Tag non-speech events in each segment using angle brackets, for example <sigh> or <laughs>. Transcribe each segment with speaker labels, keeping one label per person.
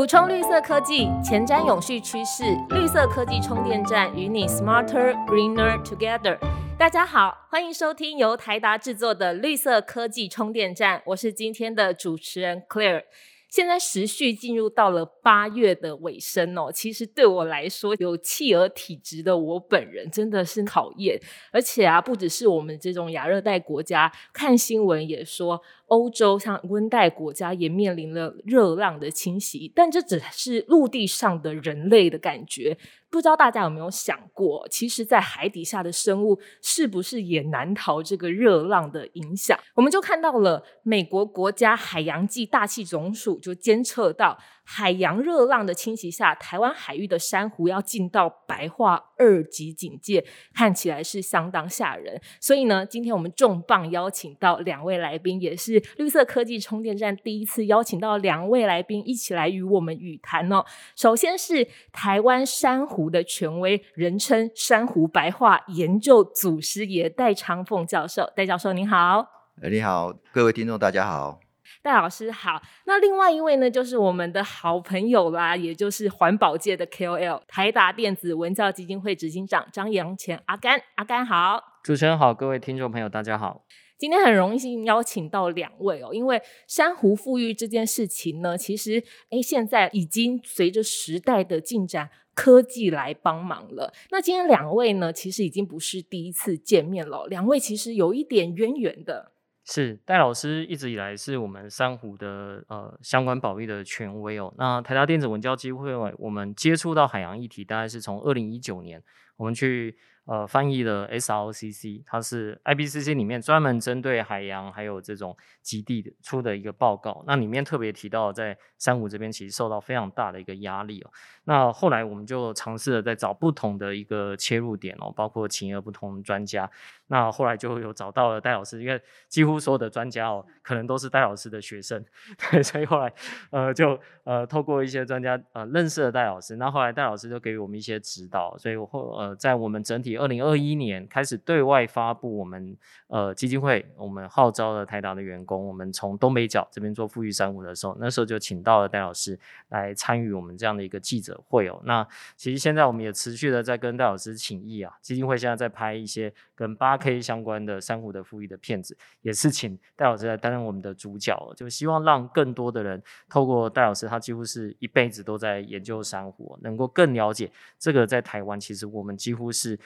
Speaker 1: 补充绿色科技，前瞻永续趋势，绿色科技充电站与你 smarter greener together。大家好，欢迎收听由台达制作的绿色科技充电站，我是今天的主持人 Claire。现在时序进入到了八月的尾声哦，其实对我来说，有企鹅体质的我本人真的是考验，而且啊，不只是我们这种亚热带国家，看新闻也说。欧洲像温带国家也面临了热浪的侵袭，但这只是陆地上的人类的感觉。不知道大家有没有想过，其实，在海底下的生物是不是也难逃这个热浪的影响？我们就看到了美国国家海洋暨大气总署就监测到。海洋热浪的侵袭下，台湾海域的珊瑚要进到白化二级警戒，看起来是相当吓人。所以呢，今天我们重磅邀请到两位来宾，也是绿色科技充电站第一次邀请到两位来宾一起来与我们语谈哦。首先是台湾珊瑚的权威，人称珊瑚白化研究祖师爷戴长凤教授。戴教授您好，
Speaker 2: 你好，各位听众大家好。
Speaker 1: 戴老师好，那另外一位呢，就是我们的好朋友啦，也就是环保界的 KOL 台达电子文教基金会执行长张扬前阿甘，阿甘好，
Speaker 3: 主持人好，各位听众朋友大家好，
Speaker 1: 今天很荣幸邀请到两位哦，因为珊瑚富裕这件事情呢，其实哎现在已经随着时代的进展，科技来帮忙了。那今天两位呢，其实已经不是第一次见面了，两位其实有一点渊源的。
Speaker 3: 是戴老师一直以来是我们珊瑚的呃相关保育的权威哦。那台达电子文教基金会，我们接触到海洋议题，大概是从二零一九年，我们去。呃，翻译的 SROCC，它是 IPCC 里面专门针对海洋还有这种极地的出的一个报告。那里面特别提到，在珊瑚这边其实受到非常大的一个压力哦。那后来我们就尝试了在找不同的一个切入点哦，包括请了不同专家。那后来就有找到了戴老师，因为几乎所有的专家哦，可能都是戴老师的学生，<laughs> 对，所以后来呃就呃透过一些专家呃认识了戴老师。那后来戴老师就给予我们一些指导，所以我后呃在我们整体。二零二一年开始对外发布，我们呃基金会，我们号召了台达的员工，我们从东北角这边做富裕山谷的时候，那时候就请到了戴老师来参与我们这样的一个记者会有。那其实现在我们也持续的在跟戴老师请益啊，基金会现在在拍一些跟八 K 相关的珊瑚的富裕的片子，也是请戴老师来担任我们的主角，就希望让更多的人透过戴老师，他几乎是一辈子都在研究珊瑚，能够更了解这个在台湾，其实我们几乎是。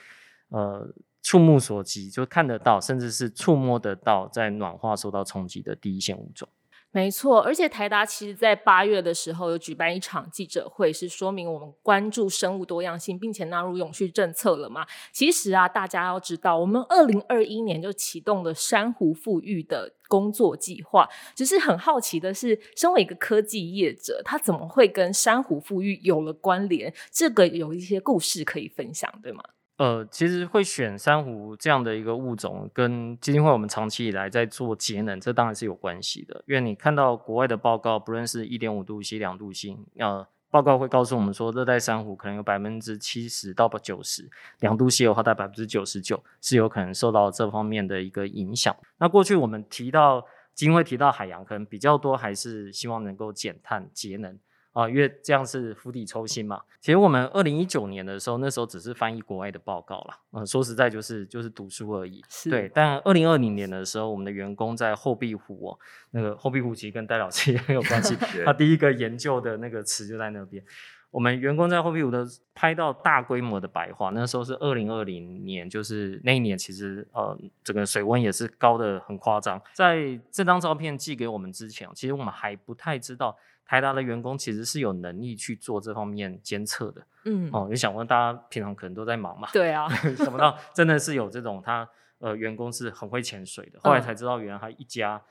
Speaker 3: 呃，触目所及，就看得到，甚至是触摸得到，在暖化受到冲击的第一线物种。
Speaker 1: 没错，而且台达其实在八月的时候有举办一场记者会，是说明我们关注生物多样性，并且纳入永续政策了嘛？其实啊，大家要知道，我们二零二一年就启动了珊瑚富裕的工作计划。只是很好奇的是，身为一个科技业者，他怎么会跟珊瑚富裕有了关联？这个有一些故事可以分享，对吗？
Speaker 3: 呃，其实会选珊瑚这样的一个物种，跟基金会我们长期以来在做节能，这当然是有关系的。因为你看到国外的报告，不论是一点五度 C、两度 C，呃，报告会告诉我们说，热带珊瑚可能有百分之七十到九十，两度 C 的话，大概百分之九十九是有可能受到这方面的一个影响。那过去我们提到基金会提到海洋，可能比较多还是希望能够减碳节能。啊，因为这样是釜底抽薪嘛。其实我们二零一九年的时候，那时候只是翻译国外的报告了。嗯，说实在就是就是读书而已。对，但二零二零年的时候，我们的员工在后壁湖哦，那个后壁湖其实跟戴老师 <laughs> 也很有关系。<laughs> 他第一个研究的那个词就在那边。我们员工在后壁湖的拍到大规模的白化，那时候是二零二零年，就是那一年其实呃，整个水温也是高的很夸张。在这张照片寄给我们之前，其实我们还不太知道。台达的员工其实是有能力去做这方面监测的，嗯，哦，也想问大家平常可能都在忙嘛，
Speaker 1: 对啊，<laughs>
Speaker 3: 想不到真的是有这种他呃员工是很会潜水的，后来才知道原来他一家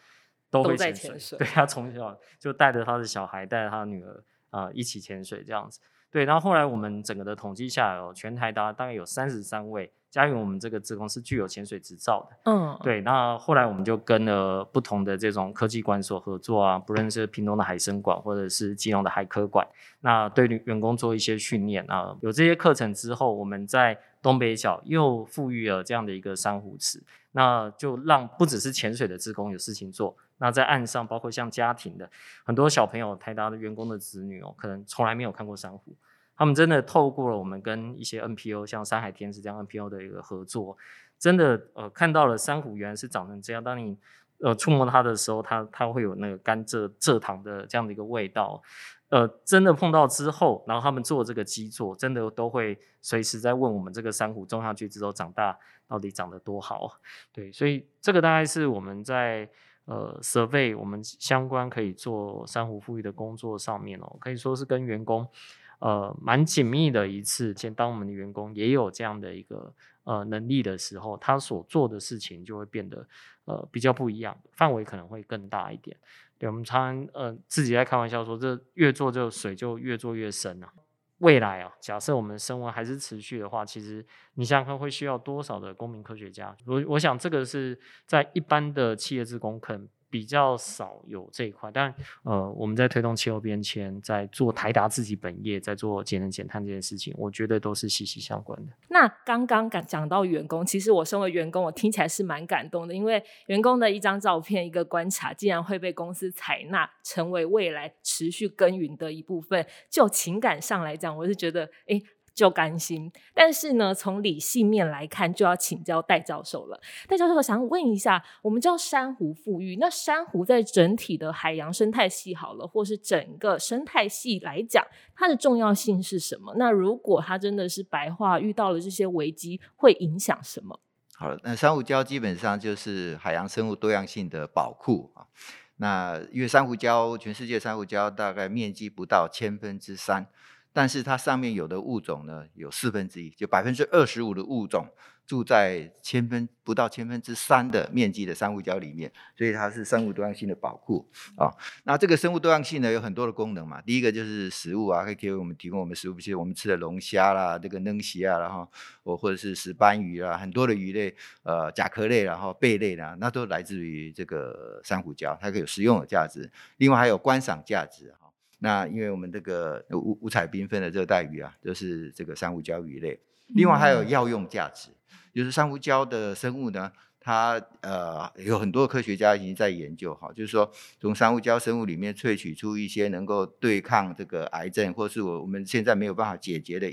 Speaker 3: 都会潜水，对他从小就带着他的小孩，带着他的女儿啊一起潜水这样子，对，然后后来我们整个的统计下来哦，全台达大概有三十三位。嘉云，我们这个职工是具有潜水执照的，嗯，对。那后来我们就跟了不同的这种科技馆所合作啊，不论是屏东的海生馆，或者是基隆的海科馆，那对员工做一些训练啊。有这些课程之后，我们在东北角又富裕了这样的一个珊瑚池，那就让不只是潜水的职工有事情做，那在岸上，包括像家庭的很多小朋友、台达的员工的子女哦，可能从来没有看过珊瑚。他们真的透过了我们跟一些 NPO，像山海天使这样 NPO 的一个合作，真的呃看到了珊瑚原来是长成这样。当你呃触摸它的时候，它它会有那个甘蔗蔗糖的这样的一个味道。呃，真的碰到之后，然后他们做这个基座，真的都会随时在问我们这个珊瑚种下去之后长大到底长得多好。对，所以这个大概是我们在呃 survey 我们相关可以做珊瑚富裕的工作上面哦，可以说是跟员工。呃，蛮紧密的一次。先当我们的员工也有这样的一个呃能力的时候，他所做的事情就会变得呃比较不一样，范围可能会更大一点。对，我们常常呃自己在开玩笑说，这越做就水就越做越深啊。未来啊，假设我们升温还是持续的话，其实你想想看，会需要多少的公民科学家？我我想这个是在一般的企业职工可能。比较少有这一块，但呃，我们在推动气候变迁，在做台达自己本业，在做节能减碳这件事情，我觉得都是息息相关的。
Speaker 1: 那刚刚讲讲到员工，其实我身为员工，我听起来是蛮感动的，因为员工的一张照片、一个观察，竟然会被公司采纳，成为未来持续耕耘的一部分。就情感上来讲，我是觉得，哎。就甘心，但是呢，从理性面来看，就要请教戴教授了。戴教授，我想问一下，我们叫珊瑚富裕，那珊瑚在整体的海洋生态系好了，或是整个生态系来讲，它的重要性是什么？那如果它真的是白化，遇到了这些危机，会影响什么？
Speaker 2: 好了，那珊瑚礁基本上就是海洋生物多样性的宝库啊。那因为珊瑚礁，全世界珊瑚礁大概面积不到千分之三。但是它上面有的物种呢，有四分之一，就百分之二十五的物种住在千分不到千分之三的面积的珊瑚礁里面，所以它是生物多样性的宝库啊。那这个生物多样性呢，有很多的功能嘛。第一个就是食物啊，可以给我们提供我们食物，比如我们吃的龙虾啦，这个嫩虾啊，然后我或者是石斑鱼啊，很多的鱼类，呃，甲壳类然后贝类啦，那都来自于这个珊瑚礁，它可以有食用的价值，另外还有观赏价值。那因为我们这个五五彩缤纷的热带鱼啊，就是这个珊瑚礁鱼类。另外还有药用价值，就是珊瑚礁的生物呢，它呃有很多科学家已经在研究哈，就是说从珊瑚礁生物里面萃取出一些能够对抗这个癌症，或是我我们现在没有办法解决的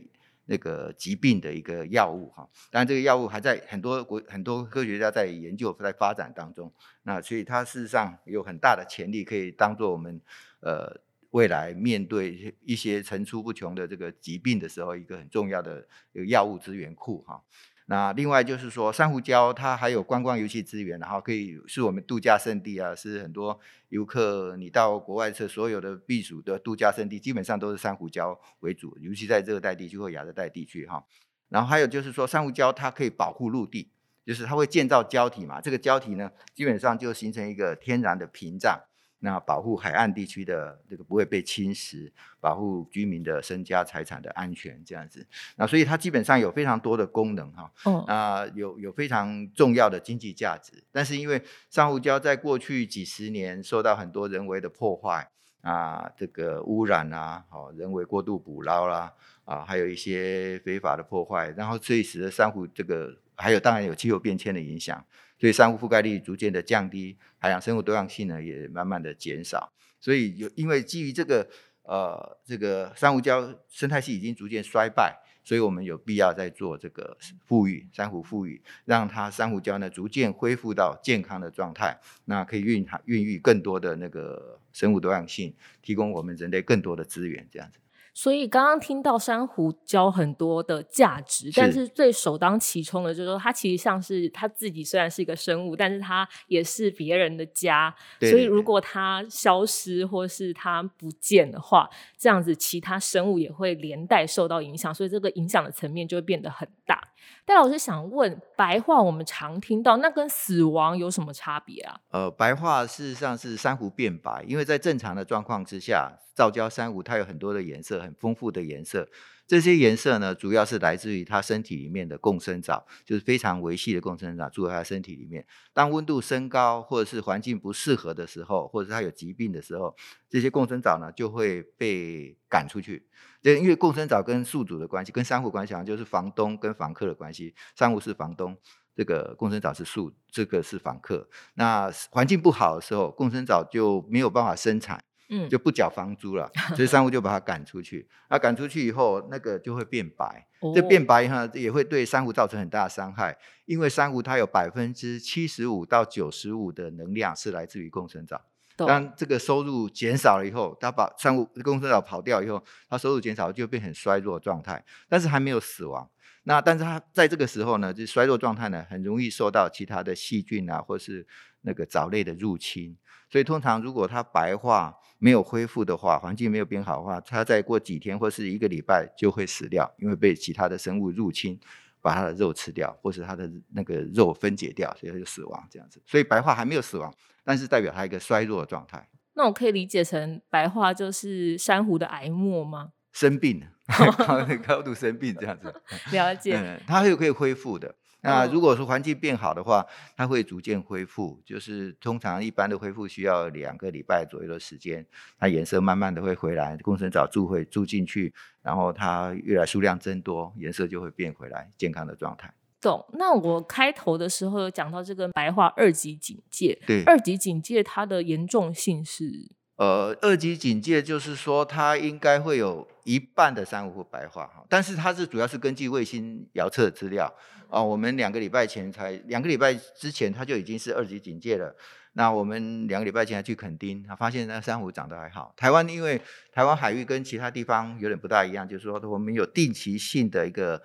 Speaker 2: 那个疾病的一个药物哈。当然这个药物还在很多国很多科学家在研究在发展当中。那所以它事实上有很大的潜力，可以当做我们呃。未来面对一些层出不穷的这个疾病的时候，一个很重要的一个药物资源库哈。那另外就是说，珊瑚礁它还有观光游戏资源，然后可以是我们度假胜地啊，是很多游客你到国外是所有的避暑的度假胜地，基本上都是珊瑚礁为主，尤其在热带地区或亚热带地区哈。然后还有就是说，珊瑚礁它可以保护陆地，就是它会建造礁体嘛，这个礁体呢，基本上就形成一个天然的屏障。那保护海岸地区的这个不会被侵蚀，保护居民的身家财产的安全，这样子。那所以它基本上有非常多的功能哈，啊有有非常重要的经济价值。但是因为珊瑚礁在过去几十年受到很多人为的破坏啊，这个污染啊，哦人为过度捕捞啦，啊还有一些非法的破坏，然后所以使得珊瑚这个还有当然有气候变迁的影响。所以珊瑚覆盖率逐渐的降低，海洋生物多样性呢也慢慢的减少。所以有因为基于这个呃这个珊瑚礁生态系已经逐渐衰败，所以我们有必要在做这个富裕珊瑚富裕，让它珊瑚礁呢逐渐恢复到健康的状态，那可以孕含孕育更多的那个生物多样性，提供我们人类更多的资源，这样子。
Speaker 1: 所以刚刚听到珊瑚礁很多的价值，但是最首当其冲的就是说，它其实像是它自己虽然是一个生物，但是它也是别人的家。所以如果它消失或是它不见的话，这样子其他生物也会连带受到影响，所以这个影响的层面就会变得很大。戴老师想问，白话我们常听到，那跟死亡有什么差别啊？
Speaker 2: 呃，白话事实上是珊瑚变白，因为在正常的状况之下。造礁珊瑚它有很多的颜色，很丰富的颜色。这些颜色呢，主要是来自于它身体里面的共生藻，就是非常维系的共生藻住在它身体里面。当温度升高或者是环境不适合的时候，或者是它有疾病的时候，这些共生藻呢就会被赶出去。就因为共生藻跟宿主的关系，跟珊瑚关系，就是房东跟房客的关系。珊瑚是房东。这个共生藻是树，这个是房客。那环境不好的时候，共生藻就没有办法生产，
Speaker 1: 嗯，
Speaker 2: 就不缴房租了，所以珊瑚就把它赶出去。那赶出去以后，那个就会变白。这
Speaker 1: 哦
Speaker 2: 变白哈，也会对珊瑚造成很大的伤害，因为珊瑚它有百分之七十五到九十五的能量是来自于共生藻。
Speaker 1: 懂
Speaker 2: 当这个收入减少了以后，它把珊瑚共生藻跑掉以后，它收入减少就变很衰弱的状态，但是还没有死亡。那但是它在这个时候呢，就衰弱状态呢，很容易受到其他的细菌啊，或是那个藻类的入侵。所以通常如果它白化没有恢复的话，环境没有变好的话，它再过几天或是一个礼拜就会死掉，因为被其他的生物入侵，把它的肉吃掉，或是它的那个肉分解掉，所以它就死亡这样子。所以白化还没有死亡，但是代表它一个衰弱的状态。
Speaker 1: 那我可以理解成白化就是珊瑚的癌末吗？
Speaker 2: 生病，<laughs> 高高度生病这样子，<laughs>
Speaker 1: 了解，
Speaker 2: 嗯，它会可以恢复的。那
Speaker 1: 哦
Speaker 2: 如果说环境变好的话，它会逐渐恢复，就是通常一般的恢复需要两个礼拜左右的时间，它颜色慢慢的会回来，共生藻住会住进去，然后它越来数量增多，颜色就会变回来，健康的状态。
Speaker 1: 懂。那我开头的时候有讲到这个白化二级警戒，
Speaker 2: 对，
Speaker 1: 二级警戒它的严重性是
Speaker 2: 呃，二级警戒就是说，它应该会有一半的珊瑚会白化哈，但是它是主要是根据卫星遥测资料啊、我们两个礼拜前才两个礼拜之前，它就已经是二级警戒了。那我们两个礼拜前还去垦丁，发现那珊瑚长得还好。台湾因为台湾海域跟其他地方有点不大一样，就是说我们有定期性的一个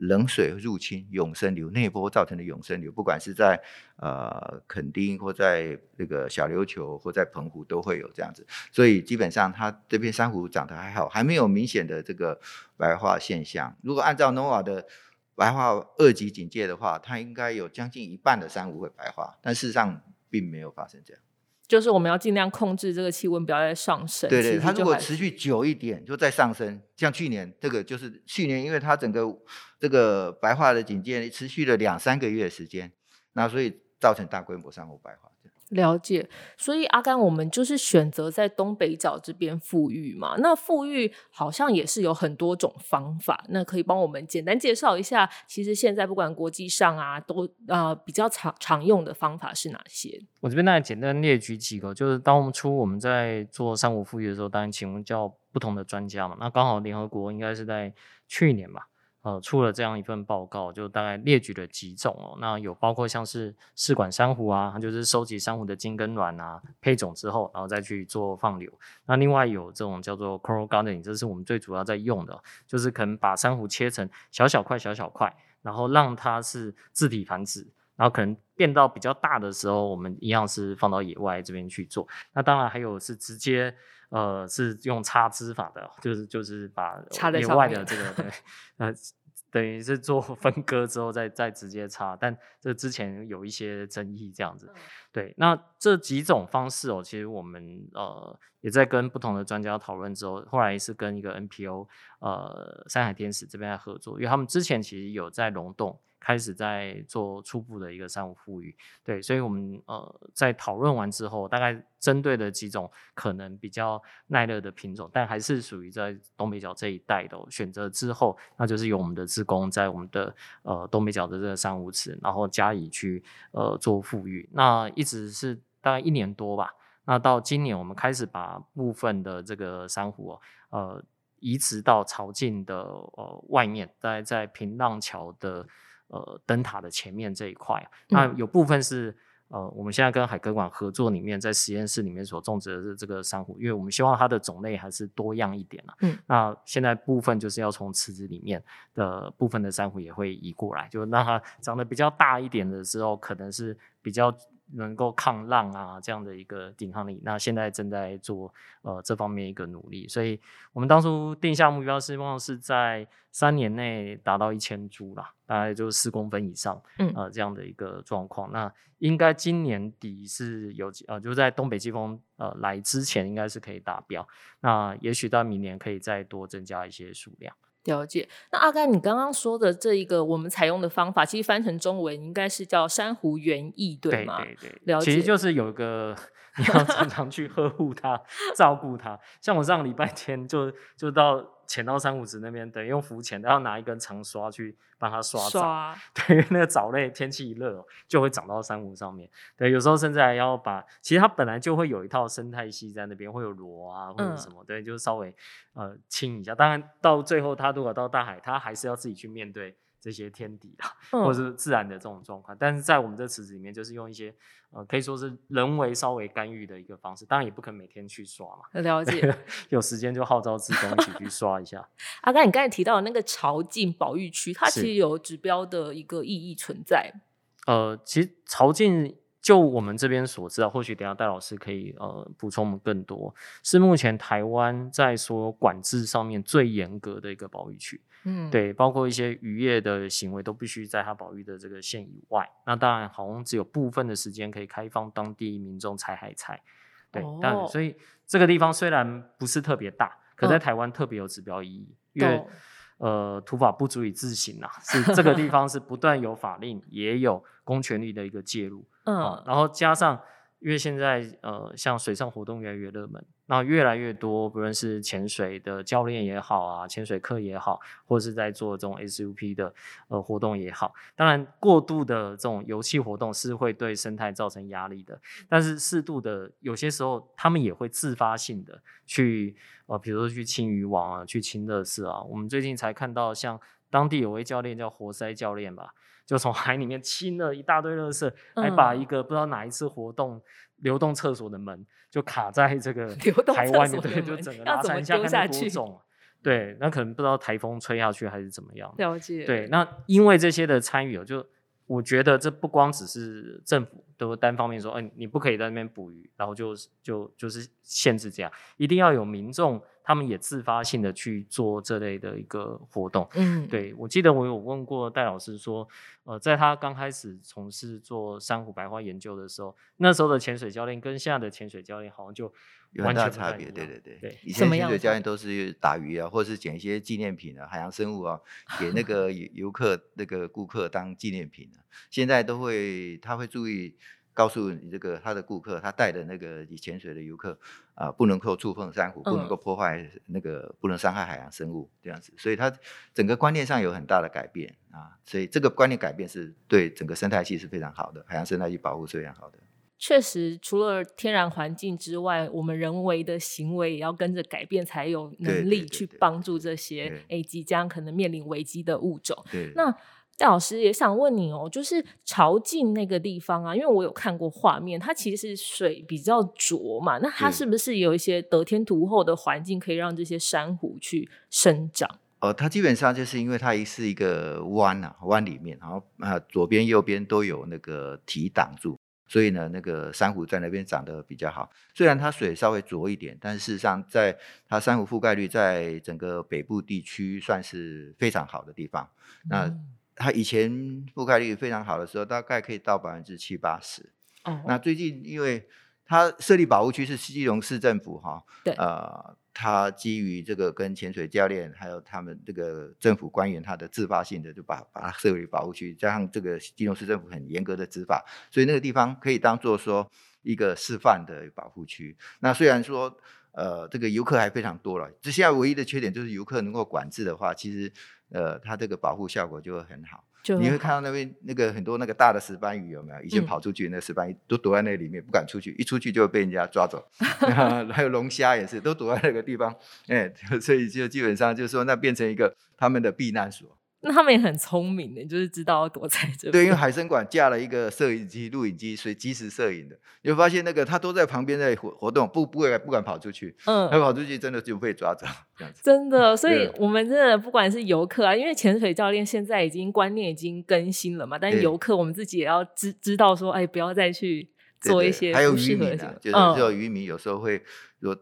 Speaker 2: 冷水入侵永生流内波造成的永生流，不管是在呃垦丁或在那个小琉球或在澎湖都会有这样子，所以基本上它这片珊瑚长得还好，还没有明显的这个白化现象。如果按照 NOAA 的白化二级警戒的话，它应该有将近一半的珊瑚会白化，但事实上并没有发生这样。
Speaker 1: 就是我们要尽量控制这个气温不要再上升。
Speaker 2: 对对，它如果持续久一点，就再上升，像去年这个就是去年，因为它整个这个白化的警戒持续了两三个月的时间，那所以造成大规模珊瑚白化。
Speaker 1: 了解，所以阿甘，我们就是选择在东北角这边富裕嘛。那富裕好像也是有很多种方法，那可以帮我们简单介绍一下。其实现在不管国际上啊，都呃比较常常用的方法是哪些？
Speaker 3: 我这边大概简单列举几个，就是当初我们在做三五富裕的时候，当然请问叫不同的专家嘛。那刚好联合国应该是在去年吧，呃，出了这样一份报告，就大概列举了几种哦。那有包括像是试管珊瑚啊，它就是收集珊瑚的茎跟卵啊，配种之后，然后再去做放流。那另外有这种叫做 coral gardening，这是我们最主要在用的，就是可能把珊瑚切成小小块、小小块，然后让它是自体繁殖。然后可能变到比较大的时候，我们一样是放到野外这边去做。那当然还有是直接呃是用插枝法的，就是就是把野外的这个对 <laughs> 呃等于是做分割之后再再直接插，但这之前有一些争议这样子。对，那这几种方式哦，其实我们呃也在跟不同的专家讨论之后，后来是跟一个 NPO 呃山海天使这边来合作，因为他们之前其实有在龙洞开始在做初步的一个珊瑚富裕，对，所以我们呃在讨论完之后，大概针对的几种可能比较耐热的品种，但还是属于在东北角这一带的、哦、选择之后，那就是由我们的职工在我们的呃东北角的这个珊瑚池，然后加以去呃做富裕，那一直是大概一年多吧。那到今年，我们开始把部分的这个珊瑚、哦，呃，移植到潮境的呃外面，在在平浪桥的呃灯塔的前面这一块。那
Speaker 1: 嗯
Speaker 3: 有部分是呃，我们现在跟海科馆合作里面，在实验室里面所种植的是这个珊瑚，因为我们希望它的种类还是多样一点啊。
Speaker 1: 嗯，
Speaker 3: 那现在部分就是要从池子里面的部分的珊瑚也会移过来，就让它长得比较大一点的时候，可能是比较能够抗浪啊这样的一个抵抗力。那现在正在做呃这方面一个努力，所以我们当初定下目标，希望是在三年内达到一千株啦，大概就是四公分以上，
Speaker 1: 嗯
Speaker 3: 呃这样的一个状况。那应该今年底是有机呃，就在东北季风呃来之前，应该是可以达标。那也许到明年可以再多增加一些数量。
Speaker 1: 了解。那阿甘，你刚刚说的这一个我们采用的方法，其实翻成中文应该是叫珊瑚园艺，对吗？
Speaker 3: 对对
Speaker 1: 了解
Speaker 3: 其实
Speaker 1: 解
Speaker 3: 就是有一个你要常常去呵护它、照顾它。像我上礼拜天就就到潜到珊瑚池那边，等于用浮潜，然后拿一根长刷去帮它刷藻。
Speaker 1: 刷，<laughs>
Speaker 3: 对，因为那个藻类天气一热哦就会长到珊瑚上面。对，有时候甚至还要把，其实它本来就会有一套生态系在那边，会有螺啊或者
Speaker 1: 嗯
Speaker 3: 什么，对，就是稍微呃清一下。当然到最后，它如果到大海，它还是要自己去面对这些天敌啦，或是自然的这种状况。但是在我们这池子里面，就是用一些呃可以说是人为稍微干预的一个方式，当然也不可能每天去刷嘛。
Speaker 1: 了解。<laughs>
Speaker 3: 有时间就号召自工一起去刷一下。<laughs>
Speaker 1: 阿刚，你刚才提到的那个潮境保育区，它其实有指标的一个意义存在。
Speaker 3: 呃，其实潮境就我们这边所知道，或许等下戴老师可以呃补充我们更多，是目前台湾在所有管制上面最严格的一个保育区。
Speaker 1: 嗯，，
Speaker 3: 对，包括一些渔业的行为都必须在它保育的这个线以外。那当然，好像只有部分的时间可以开放当地民众采海菜。对，但
Speaker 1: 哦
Speaker 3: 所以这个地方虽然不是特别大，可在
Speaker 1: 嗯
Speaker 3: 台湾特别有指标意义，因为
Speaker 1: 懂
Speaker 3: 呃土法不足以自行啊，是这个地方是不断有法令，也有公权力的一个介入。啊，
Speaker 1: 嗯，
Speaker 3: 然后加上，因为现在呃，像水上活动越来越热门，那越来越多，不论是潜水的教练也好啊，潜水课也好，或者是在做这种 SUP 的呃活动也好，当然过度的这种游戏活动是会对生态造成压力的，但是适度的，有些时候他们也会自发性的去呃，比如说去清渔网啊，去清乐事啊，我们最近才看到像当地有位教练叫活塞教练吧。就从海里面清了一大堆垃圾，还把
Speaker 1: 嗯
Speaker 3: 一个不知道哪一次活动流动厕所的门就卡在这个台湾面，对，就整个
Speaker 1: 要怎么
Speaker 3: 拉山下看多重啊，对，那可能不知道台风吹下去还是怎么样，
Speaker 1: 了解。
Speaker 3: 对，，那因为这些的参与哦，就我觉得这不光只是政府都单方面说，哎、你不可以在那边捕鱼，然后就就就是限制这样，一定要有民众他们也自发性的去做这类的一个活动。
Speaker 1: 嗯，，
Speaker 3: 对，我记得我有问过戴老师说，呃，在他刚开始从事做珊瑚白花研究的时候，那时候的潜水教练跟现在的潜水教练好像就
Speaker 2: 有很大差别，对对对。
Speaker 3: 对
Speaker 2: 以前潜水教练都是打鱼啊，或是捡一些纪念品啊、海洋生物啊，给那个游游客、那个顾客当纪念品啊。现在都会，他会注意告诉你这个他的顾客，他带的那个潜水的游客啊、不能够触碰珊瑚，不能
Speaker 1: 嗯
Speaker 2: 够破坏那个，不能伤害海洋生物这样子。所以他整个观念上有很大的改变啊。所以这个观念改变是对整个生态系是非常好的，海洋生态系保护是非常好的。
Speaker 1: 确实，除了天然环境之外，我们人为的行为也要跟着改变，才有能力去帮助这些
Speaker 2: 对
Speaker 1: 诶即将可能面临危机的物种。
Speaker 2: 对，
Speaker 1: 那戴老师也想问你哦，就是潮境那个地方啊，因为我有看过画面，它其实水比较浊嘛，那它是不是有一些得天独厚的环境，可以让这些珊瑚去生长？
Speaker 2: 呃，它基本上就是因为它是一个湾啊，湾里面，然后啊左边右边都有那个堤挡住，所以呢，那个珊瑚在那边长得比较好。虽然它水稍微浊一点，但是事实上在它珊瑚覆盖率在整个北部地区算是非常好的地方。那
Speaker 1: 嗯
Speaker 2: 它以前覆盖率非常好的时候，大概可以到百分之七八十。
Speaker 1: 哦，
Speaker 2: 那最近因为它设立保护区是基隆市政府哈，
Speaker 1: 对
Speaker 2: 呃，它基于这个跟潜水教练还有他们这个政府官员他的自发性的就把把它设为保护区，加上这个基隆市政府很严格的执法，所以那个地方可以当做说一个示范的保护区。那虽然说呃这个游客还非常多了，这现在唯一的缺点就是游客能够管制的话，其实呃它这个保护效果就会很好。
Speaker 1: 就
Speaker 2: 你会看到那边那个很多那个大的石斑鱼有没有？以前
Speaker 1: 嗯
Speaker 2: 跑出去的那石斑鱼都躲在那里面不敢出去，一出去就会被人家抓走。<laughs> <laughs> 还有龙虾也是，都躲在那个地方，哎，<laughs> 所以就基本上就是说那变成一个他们的避难所。
Speaker 1: 那他们也很聪明的，就是知道要躲在这边。
Speaker 2: 对，因为海参馆架了一个摄影机、录影机，所以即时摄影的，你会发现那个他都在旁边在活活动，不不会不敢跑出去，
Speaker 1: 嗯
Speaker 2: 他，跑出去真的就被抓走这样子。
Speaker 1: 真的，所以我们真的不管是游客啊，因为潜水教练现在已经观念已经更新了嘛，但是游客我们自己也要知知道说，哎，不要再去做一些
Speaker 2: 还有渔民就是
Speaker 1: 嗯
Speaker 2: 只有渔民有时候会有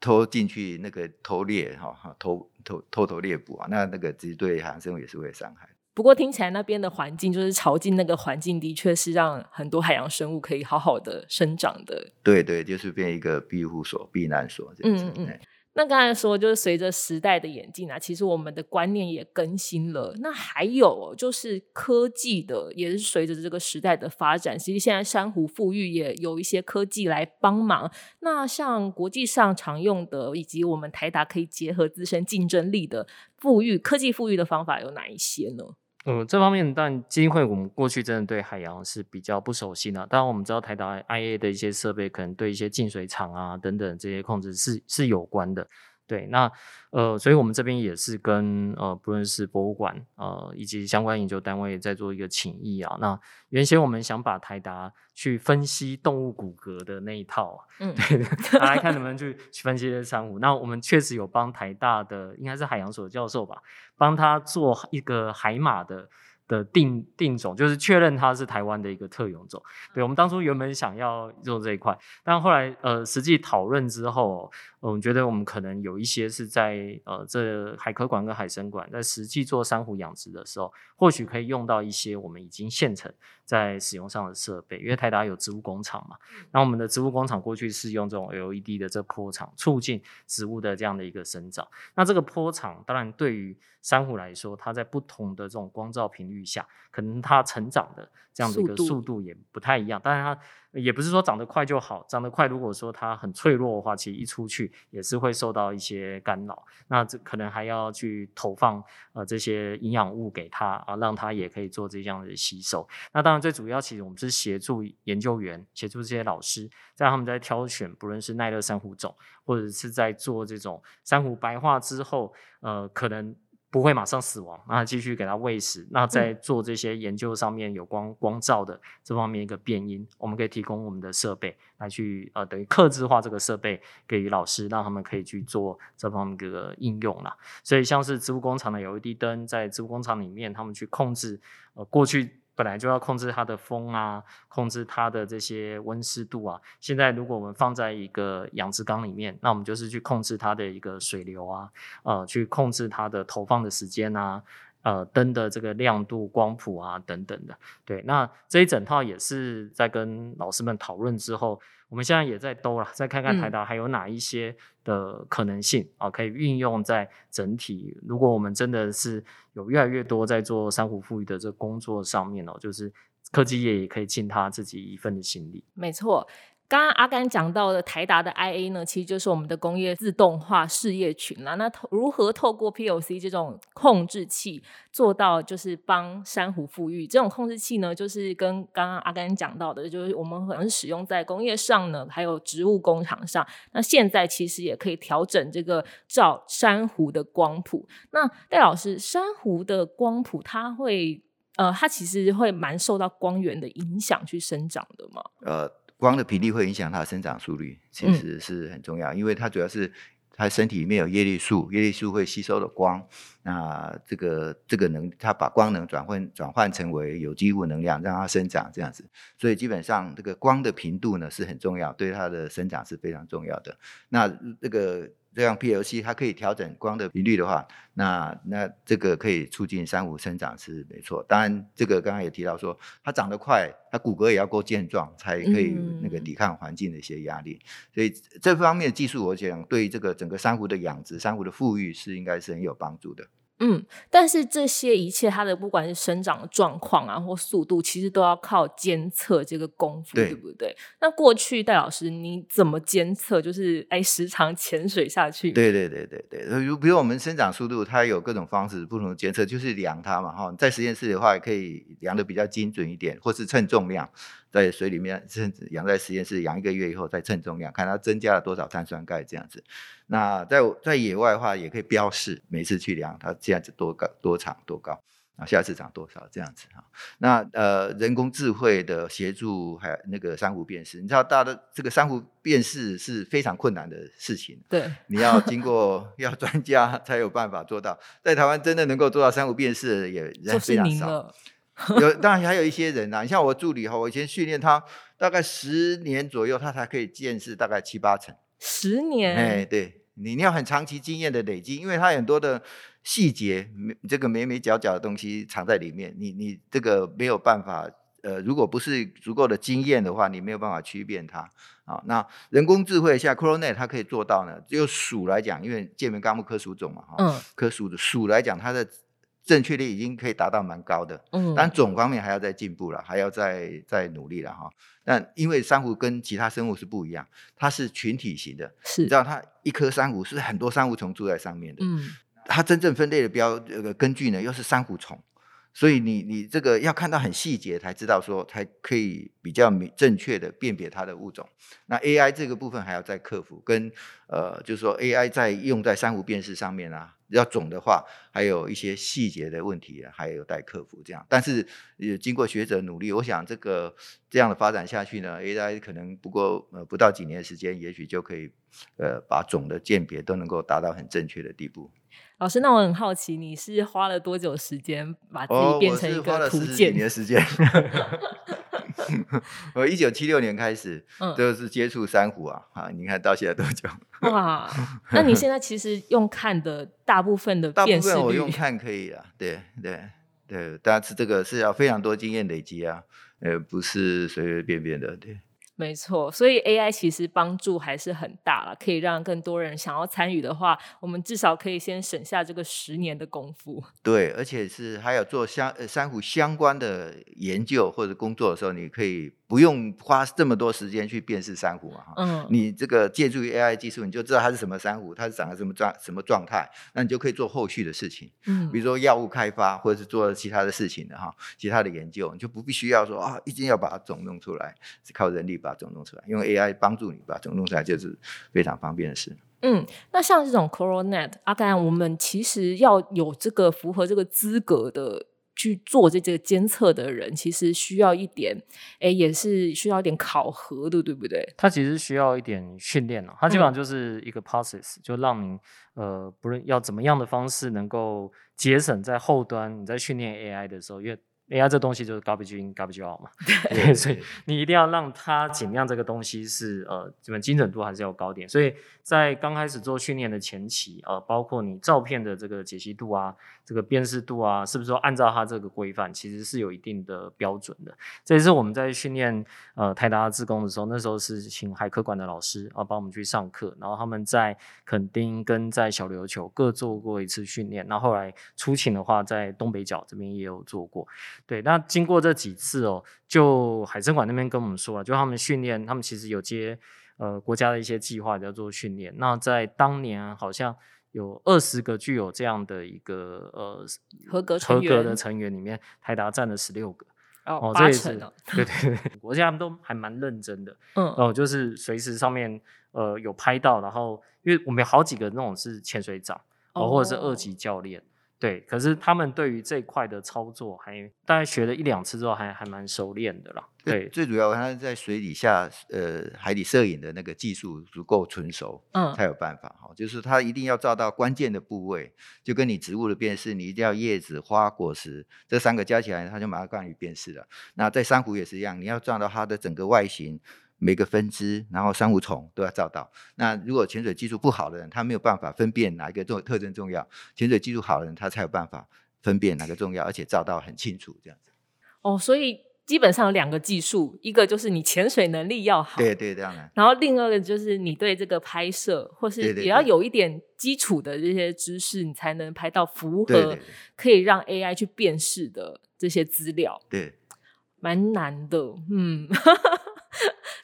Speaker 2: 偷进去那个偷猎哈哈偷偷偷偷猎捕啊，那那个其实对海洋生物也是会伤害。
Speaker 1: 不过听起来那边的环境，就是潮境那个环境，的确是让很多海洋生物可以好好的生长的。
Speaker 2: 对对，就是变一个庇护所、避难所这样子。
Speaker 1: 嗯嗯那刚才说，就是随着时代的演进啊，其实我们的观念也更新了。那还有就是科技的，也是随着这个时代的发展，其实现在珊瑚富裕也有一些科技来帮忙。那像国际上常用的，以及我们台达可以结合自身竞争力的富裕科技富裕的方法有哪一些呢？
Speaker 3: 嗯，这方面，但基金会我们过去真的对海洋是比较不熟悉的。当然，我们知道台达 IA 的一些设备，可能对一些净水厂啊等等这些控制是是有关的。对，那呃，所以我们这边也是跟呃，不论是博物馆呃，以及相关研究单位在做一个请益啊。那原先我们想把台达去分析动物骨骼的那一套，嗯，对，来看能不能去去分析这些珊瑚。那我们确实有帮台大的应该是海洋所教授吧，帮他做一个海马的。的定定种就是确认它是台湾的一个特有种。对我们当初原本想要做这一块，但后来呃实际讨论之后，我们觉得我们可能有一些是在呃这海科馆跟海生馆在实际做珊瑚养殖的时候，或许可以用到一些我们已经现成在使用上的设备。因为台达有植物工厂嘛，那我们的植物工厂过去是用这种 LED 的这坡场促进植物的这样的一个生长。那这个坡场当然对于珊瑚来说，它在不同的这种光照频率下，可能它成长的这样的一个速度也不太一样。当然，它也不是说长得快就好，长得快如果说它很脆弱的话，其实一出去也是会受到一些干扰。那这可能还要去投放呃这些营养物给它啊，让它也可以做这样的吸收。那当然最主要，其实我们是协助研究员，协助这些老师，在他们在挑选，不论是耐热珊瑚种，或者是在做这种珊瑚白化之后，呃，可能。不会马上死亡，那继续给它喂食。那在做这些研究上面有光光照的这方面一个变音，我们可以提供我们的设备来去呃等于克制化这个设备给予老师，让他们可以去做这方面一个应用啦。所以像是植物工厂的 LED 灯，在植物工厂里面，他们去控制呃过去。本来就要控制它的风啊，控制它的这些温湿度啊。现在如果我们放在一个养殖缸里面，那我们就是去控制它的一个水流啊，呃，去控制它的投放的时间啊，呃，灯的这个亮度、光谱啊等等的。对，那这一整套也是在跟老师们讨论之后。我们现在也在兜了，再看看台达还有哪一些的可能性啊，可以运用在整体。如果我们真的是有越来越多在做珊瑚富裕的这工作上面哦，就是科技业也可以尽他自己一份的心力。
Speaker 1: 没错。刚刚阿甘讲到的台达的 IA 呢，其实就是我们的工业自动化事业群啦。那如何透过 POC 这种控制器做到就是帮珊瑚富裕？这种控制器呢，就是跟刚刚阿甘讲到的，就是我们可能使用在工业上呢，还有植物工厂上。那现在其实也可以调整这个照珊瑚的光谱。那戴老师，珊瑚的光谱它会呃，它其实会蛮受到光源的影响去生长的吗？呃。
Speaker 2: 光的频率会影响它的生长速率，其实是很重要，因为它主要是它身体里面有叶绿素，叶绿素会吸收了光，那这个这个能它把光能转换转换成为有机物能量，让它生长这样子，所以基本上这个光的频度呢是很重要，对它的生长是非常重要的。那这个。这样 PLC 它可以调整光的频率的话，那那这个可以促进珊瑚生长是没错。当然，这个刚刚也提到说，它长得快，它骨骼也要够健壮，才可以那个抵抗环境的一些压力。所以这方面的技术，我想对这个整个珊瑚的养殖、珊瑚的富裕是应该是很有帮助的。
Speaker 1: 嗯，但是这些一切，它的不管是生长的状况啊，或速度，其实都要靠监测这个功夫，对不对？那过去戴老师你怎么监测？就是哎，时常潜水下去？
Speaker 2: 对对对对对，如比如我们生长速度，它有各种方式不同的监测，就是量它嘛哈。在实验室的话，可以量的比较精准一点，或是称重量。在水里面，甚至养在实验室养一个月以后再称重量，看它增加了多少碳酸钙这样子。那在在野外的话，也可以标示，每次去量它这样子多高、多长、多高，啊，下次长多少这样子哈。那呃，人工智慧的协助，还有那个珊瑚辨识，你知道，大的这个珊瑚辨识是非常困难的事情。
Speaker 1: 对，
Speaker 2: 你要经过 <laughs> 要专家才有办法做到。在台湾真的能够做到珊瑚辨识的也人非常少。<laughs> 有，当然还有一些人呐。你像我助理哈，我以前训练他大概十年左右，他才可以见识大概七八成。
Speaker 1: 十年？
Speaker 2: 哎，对，你你要很长期经验的累积，因为他很多的细节，这个眉眉角角的东西藏在里面，你你这个没有办法呃，如果不是足够的经验的话，你没有办法区辨它。啊，那人工智慧像 CoreNet 它可以做到呢。就鼠来讲，因为界面纲目科属种嘛，哈，科属的鼠来讲，它的正确率已经可以达到蛮高的。嗯，但总方面还要再进步了，还要再再努力了哈。但因为珊瑚跟其他生物是不一样，它是群体型的，
Speaker 1: 是，
Speaker 2: 你知道它一颗珊瑚是很多珊瑚虫住在上面的。嗯，它真正分类的标这个根据呢，又是珊瑚虫。所以你你这个要看到很细节才知道说才可以比较明正确的辨别它的物种。那 AI 这个部分还要再克服，跟呃就是说 AI 在用在珊瑚辨识上面啊，要种的话还有一些细节的问题还有待克服。这样，但是也经过学者努力，我想这个这样的发展下去呢，AI 可能不过呃不到几年时间，也许就可以呃把种的鉴别都能够达到很正确的地步。
Speaker 1: 老师，那我很好奇，你是花了多久时间把自己变成一个图鉴？
Speaker 2: 年时间。我一九七六年开始，就是接触珊瑚啊，啊，你看到现在多久？<laughs>
Speaker 1: 哇，那你现在其实用看的大部分的，
Speaker 2: 大部分我用看可以啊，对对对，但是这个是要非常多经验累积啊，呃，不是随随便便的，对。
Speaker 1: 没错，所以 AI 其实帮助还是很大了，可以让更多人想要参与的话，我们至少可以先省下这个十年的功夫。
Speaker 2: 对，而且是还有做相呃珊瑚相关的研究或者工作的时候，你可以。不用花这么多时间去辨识珊瑚嘛，哈，嗯，你这个借助于 AI 技术，你就知道它是什么珊瑚，它是长得什么状什么状态，那你就可以做后续的事情，嗯，比如说药物开发或者是做其他的事情的哈，其他的研究，你就不必须要说啊，一定要把种弄出来，是靠人力把种弄出来，用 AI 帮助你把种弄出来，就是非常方便的事。
Speaker 1: 嗯，那像这种 Coronet，阿甘，我们其实要有这个符合这个资格的。去做这这个监测的人，其实需要一点，哎，也是需要一点考核的，对不对？
Speaker 3: 他其实需要一点训练了，他基本上就是一个 process，就让你呃，不论要怎么样的方式，能够节省在后端你在训练 AI 的时候，因为。AI 这东西就是 garbage in garbage out 嘛，<laughs> 对，所以你一定要让它尽量这个东西是呃，怎么精准度还是要高点。所以在刚开始做训练的前期，呃，包括你照片的这个解析度啊，这个辨识度啊，是不是说按照它这个规范，其实是有一定的标准的。这也是我们在训练呃台达自工的时候，那时候是请海科馆的老师啊帮我们去上课，然后他们在垦丁跟在小琉球各做过一次训练，那后来出勤的话，在东北角这边也有做过。对，那经过这几次哦，就海参馆那边跟我们说了，就他们训练，他们其实有接呃国家的一些计划要做训练。那在当年好像有二十个具有这样的一个呃
Speaker 1: 合格
Speaker 3: 合格的成员里面，台达占了十六个
Speaker 1: 哦，这也是
Speaker 3: 对对对，<laughs> 国家他们都还蛮认真的，嗯哦，就是随时上面呃有拍到，然后因为我们有好几个那种是潜水长哦，或者是二级教练。对，可是他们对于这一块的操作，还大概学了一两次之后，还还蛮熟练的啦。对，
Speaker 2: 最主要他在水底下，呃，海底摄影的那个技术足够纯熟，嗯，才有办法哈。就是他一定要照到关键的部位，就跟你植物的辨识，你一定要叶子、花、果实这三个加起来，他就马上帮你辨识了。那在珊瑚也是一样，你要照到它的整个外形。每个分支，然后珊瑚虫都要照到。那如果潜水技术不好的人，他没有办法分辨哪一个重特征重要。潜水技术好的人，他才有办法分辨哪个重要，而且照到很清楚这样子。
Speaker 1: 哦，所以基本上有两个技术，一个就是你潜水能力要好，
Speaker 2: 对对这样的。
Speaker 1: 然后另二个就是你对这个拍摄，或是也要有一点基础的这些知识，你才能拍到符合可以让 AI 去辨识的这些资料。
Speaker 2: 对，
Speaker 1: 蛮难的，嗯。<laughs>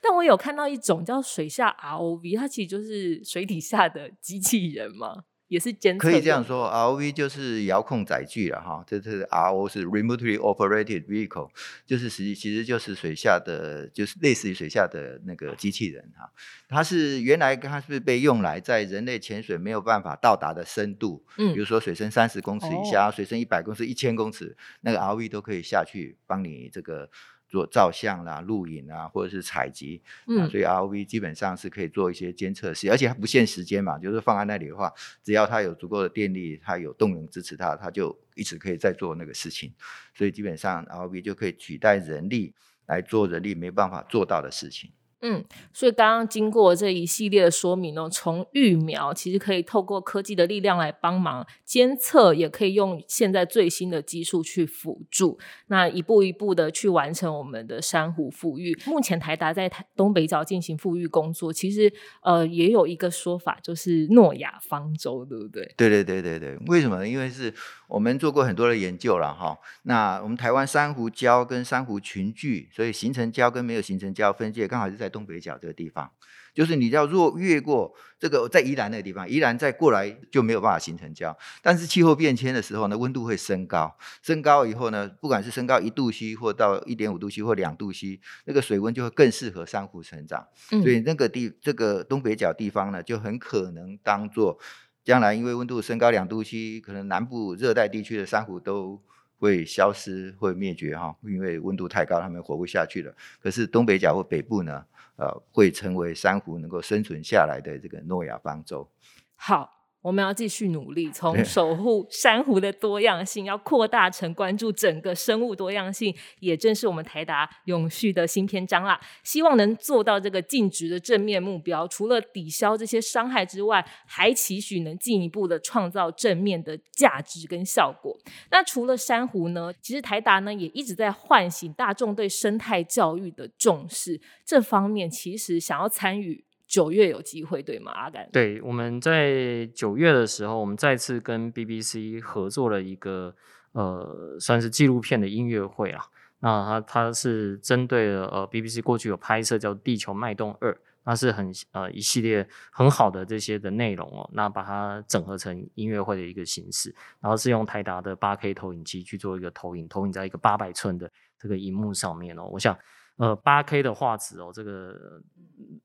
Speaker 1: 但我有看到一种叫水下 ROV，它其实就是水底下的机器人嘛，也是监
Speaker 2: 测。可以这样说，ROV 就是遥控载具了哈，这是 RO 是 Remotely Operated Vehicle，就是实际其实就是水下的，就是类似于水下的那个机器人哈。它是原来它是被用来在人类潜水没有办法到达的深度，嗯，比如说水深三十公尺以下，水深一百公尺、一千公尺，那个 ROV 都可以下去帮你这个。做照相啦、录影啊，或者是采集，嗯，所以 ROV 基本上是可以做一些监测器，而且它不限时间嘛，就是放在那里的话，只要它有足够的电力，它有动能支持它，它就一直可以在做那个事情。所以基本上 ROV 就可以取代人力来做人力没办法做到的事情。
Speaker 1: 嗯，所以刚刚经过这一系列的说明呢，从育苗其实可以透过科技的力量来帮忙监测，也可以用现在最新的技术去辅助，那一步一步的去完成我们的珊瑚复育。目前台达在台东北角进行复育工作，其实呃也有一个说法，就是诺亚方舟，对不对？
Speaker 2: 对对对对对，为什么呢？因为是我们做过很多的研究了哈。那我们台湾珊瑚礁跟珊瑚群聚，所以形成礁跟没有形成礁分界，刚好是在。在东北角这个地方，就是你要若越过这个在宜兰那个地方，宜兰再过来就没有办法形成礁。但是气候变迁的时候呢，温度会升高，升高以后呢，不管是升高一度 C 或到一点五度 C 或两度 C，那个水温就会更适合珊瑚成长。所以那个地这个东北角地方呢，就很可能当做将来因为温度升高两度期可能南部热带地区的珊瑚都。会消失，会灭绝哈，因为温度太高，它们活不下去了。可是东北角或北部呢，呃，会成为珊瑚能够生存下来的这个诺亚方舟。
Speaker 1: 好。我们要继续努力，从守护珊瑚的多样性，要扩大成关注整个生物多样性，也正是我们台达永续的新篇章啦。希望能做到这个尽职的正面目标，除了抵消这些伤害之外，还期许能进一步的创造正面的价值跟效果。那除了珊瑚呢？其实台达呢也一直在唤醒大众对生态教育的重视，这方面其实想要参与。九月有机会对吗？阿甘？
Speaker 3: 对，我们在九月的时候，我们再次跟 BBC 合作了一个呃，算是纪录片的音乐会啊。那它它是针对了呃 BBC 过去有拍摄叫《地球脉动二》，那是很呃一系列很好的这些的内容哦。那把它整合成音乐会的一个形式，然后是用台达的八 K 投影机去做一个投影，投影在一个八百寸的这个荧幕上面哦。我想。呃，八 K 的画质哦，这个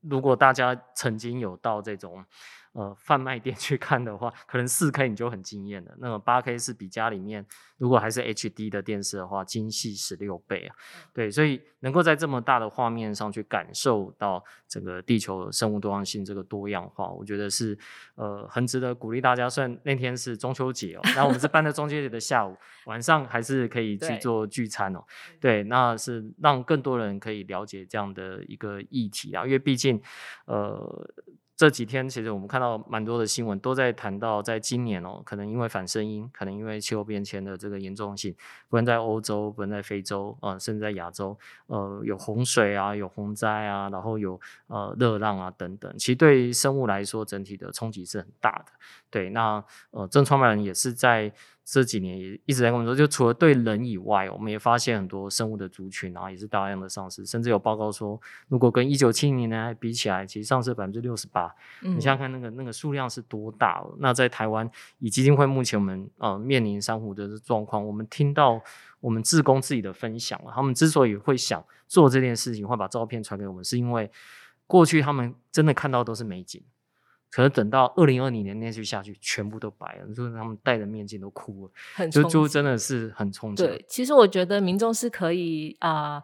Speaker 3: 如果大家曾经有到这种。呃，贩卖店去看的话，可能四 K 你就很惊艳了。那么八 K 是比家里面如果还是 HD 的电视的话，精细十六倍啊。对，所以能够在这么大的画面上去感受到整个地球生物多样性这个多样化，我觉得是呃很值得鼓励大家。虽然那天是中秋节哦，那我们是办在中秋节的下午，晚上还是可以去做聚餐哦。对，那是让更多人可以了解这样的一个议题啊，因为毕竟呃。这几天其实我们看到蛮多的新闻，都在谈到，在今年哦，可能因为反声音，可能因为气候变迁的这个严重性，不论在欧洲，不论在非洲，啊，甚至在亚洲，呃，有洪水啊，有洪灾啊，然后有呃热浪啊等等，其实对生物来说，整体的冲击是很大的。对，那呃，郑创办人也是在。这几年也一直在跟我们说，就除了对人以外，我们也发现很多生物的族群，然后也是大量的上市，甚至有报告说，如果跟一九七零年比起来，其实上市百分之六十八。你想想看，那个那个数量是多大？那在台湾，以基金会目前我们呃面临珊瑚的状况，我们听到我们自工自己的分享他们之所以会想做这件事情，会把照片传给我们，是因为过去他们真的看到都是美景。可是等到二零二零年那次下去，全部都白了，就是他们戴着面镜都哭了，就就真的是很冲击。
Speaker 1: 对，其实我觉得民众是可以啊。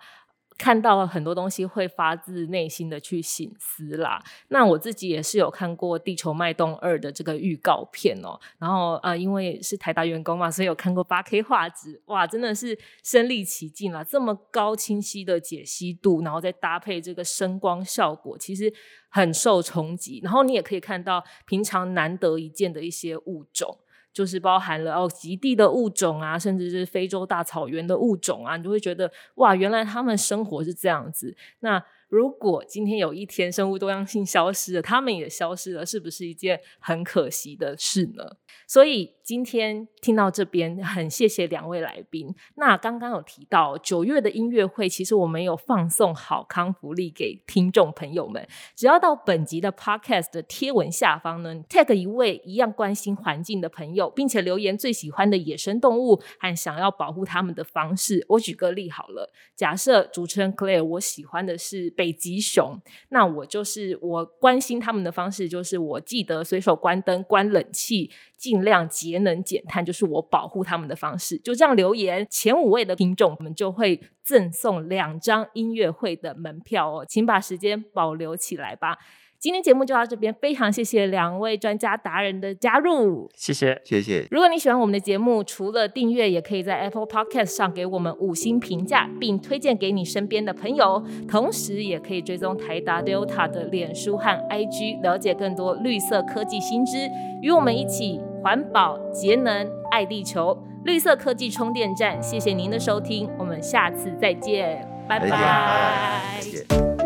Speaker 1: 看到很多东西会发自内心的去醒思啦。那我自己也是有看过《地球脉动二》的这个预告片哦。然后呃，因为是台大员工嘛，所以有看过八 K 画质，哇，真的是身临其境了。这么高清晰的解析度，然后再搭配这个声光效果，其实很受冲击。然后你也可以看到平常难得一见的一些物种。就是包含了哦极地的物种啊，甚至是非洲大草原的物种啊，你就会觉得哇，原来他们生活是这样子。那如果今天有一天生物多样性消失了，他们也消失了，是不是一件很可惜的事呢？所以今天听到这边，很谢谢两位来宾。那刚刚有提到九月的音乐会，其实我们有放送好康福利给听众朋友们。只要到本集的 Podcast 的贴文下方呢，tag 一位一样关心环境的朋友，并且留言最喜欢的野生动物和想要保护他们的方式。我举个例好了，假设主持人 Claire，我喜欢的是北极熊，那我就是我关心他们的方式，就是我记得随手关灯、关冷气。尽量节能减碳，就是我保护他们的方式。就这样留言前五位的听众，我们就会赠送两张音乐会的门票哦，请把时间保留起来吧。今天节目就到这边，非常谢谢两位专家达人的加入，
Speaker 3: 谢谢，
Speaker 2: 谢谢。
Speaker 1: 如果你喜欢我们的节目，除了订阅，也可以在 Apple Podcast 上给我们五星评价，并推荐给你身边的朋友。同时，也可以追踪台达 Delta 的脸书和 IG，了解更多绿色科技新知，与我们一起环保节能爱地球。绿色科技充电站，谢谢您的收听，我们下次再见，拜拜。